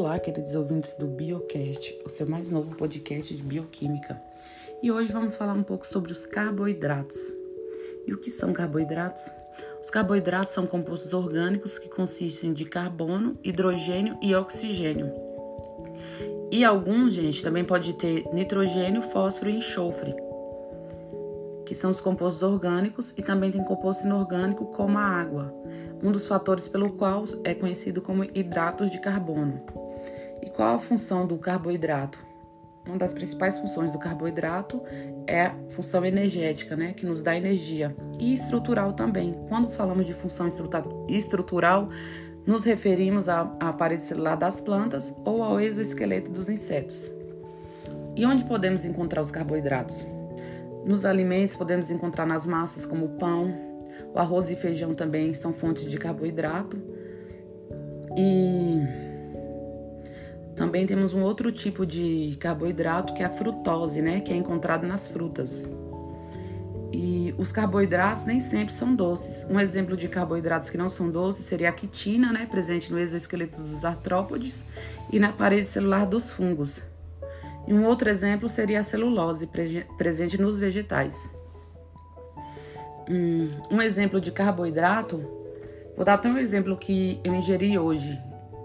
Olá, queridos ouvintes do Biocast, o seu mais novo podcast de bioquímica. E hoje vamos falar um pouco sobre os carboidratos. E o que são carboidratos? Os carboidratos são compostos orgânicos que consistem de carbono, hidrogênio e oxigênio. E alguns, gente, também pode ter nitrogênio, fósforo e enxofre, que são os compostos orgânicos, e também tem composto inorgânico como a água, um dos fatores pelo qual é conhecido como hidratos de carbono. Qual a função do carboidrato? Uma das principais funções do carboidrato é a função energética, né, que nos dá energia, e estrutural também. Quando falamos de função estrutural, nos referimos à, à parede celular das plantas ou ao exoesqueleto dos insetos. E onde podemos encontrar os carboidratos? Nos alimentos podemos encontrar nas massas como o pão, o arroz e feijão também são fontes de carboidrato. E também temos um outro tipo de carboidrato que é a frutose, né, que é encontrado nas frutas. E os carboidratos nem sempre são doces. Um exemplo de carboidratos que não são doces seria a quitina, né, presente no exoesqueleto dos artrópodes e na parede celular dos fungos. E um outro exemplo seria a celulose, presente nos vegetais. Um exemplo de carboidrato, vou dar até um exemplo que eu ingeri hoje.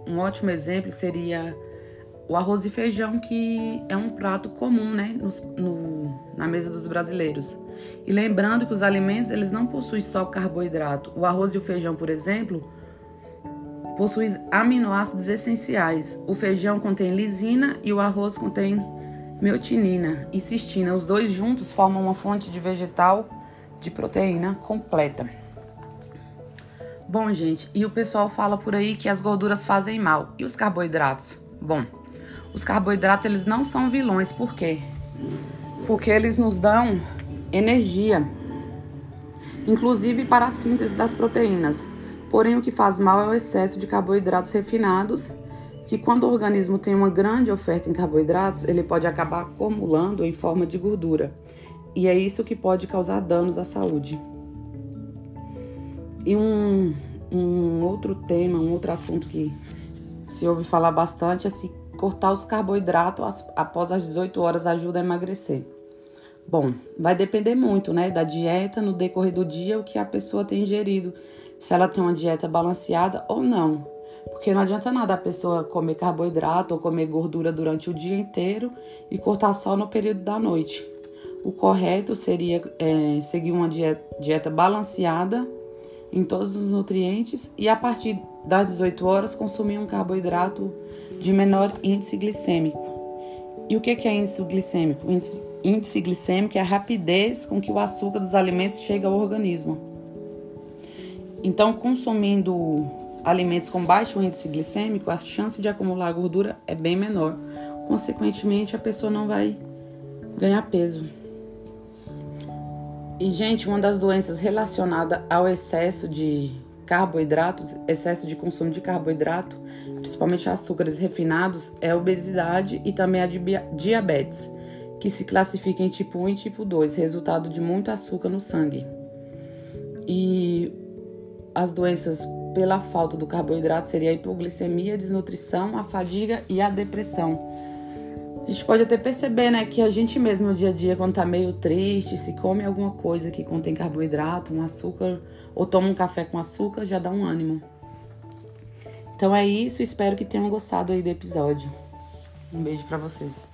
Um ótimo exemplo seria o arroz e feijão, que é um prato comum né, no, na mesa dos brasileiros. E lembrando que os alimentos eles não possuem só carboidrato. O arroz e o feijão, por exemplo, possuem aminoácidos essenciais. O feijão contém lisina e o arroz contém meotinina e cistina. Os dois juntos formam uma fonte de vegetal de proteína completa. Bom, gente, e o pessoal fala por aí que as gorduras fazem mal. E os carboidratos? Bom, os carboidratos eles não são vilões, por quê? Porque eles nos dão energia, inclusive para a síntese das proteínas. Porém, o que faz mal é o excesso de carboidratos refinados, que quando o organismo tem uma grande oferta em carboidratos, ele pode acabar acumulando em forma de gordura. E é isso que pode causar danos à saúde. E um, um outro tema, um outro assunto que se ouve falar bastante é se cortar os carboidratos após as 18 horas ajuda a emagrecer. Bom, vai depender muito, né, da dieta no decorrer do dia, o que a pessoa tem ingerido, se ela tem uma dieta balanceada ou não. Porque não adianta nada a pessoa comer carboidrato ou comer gordura durante o dia inteiro e cortar só no período da noite. O correto seria é, seguir uma dieta, dieta balanceada em todos os nutrientes e a partir das 18 horas consumir um carboidrato de menor índice glicêmico. E o que é índice glicêmico? O índice, glicêmico é a rapidez com que o açúcar dos alimentos chega ao organismo. Então, consumindo alimentos com baixo índice glicêmico, a chance de acumular gordura é bem menor. Consequentemente, a pessoa não vai ganhar peso. E, gente, uma das doenças relacionada ao excesso de carboidratos, excesso de consumo de carboidrato, principalmente açúcares refinados, é a obesidade e também a diabetes, que se classifica em tipo 1 e tipo 2, resultado de muito açúcar no sangue. E as doenças pela falta do carboidrato seria a hipoglicemia, a desnutrição, a fadiga e a depressão. A gente pode até perceber, né, que a gente mesmo no dia a dia, quando tá meio triste, se come alguma coisa que contém carboidrato, um açúcar, ou toma um café com açúcar, já dá um ânimo. Então é isso, espero que tenham gostado aí do episódio. Um beijo para vocês.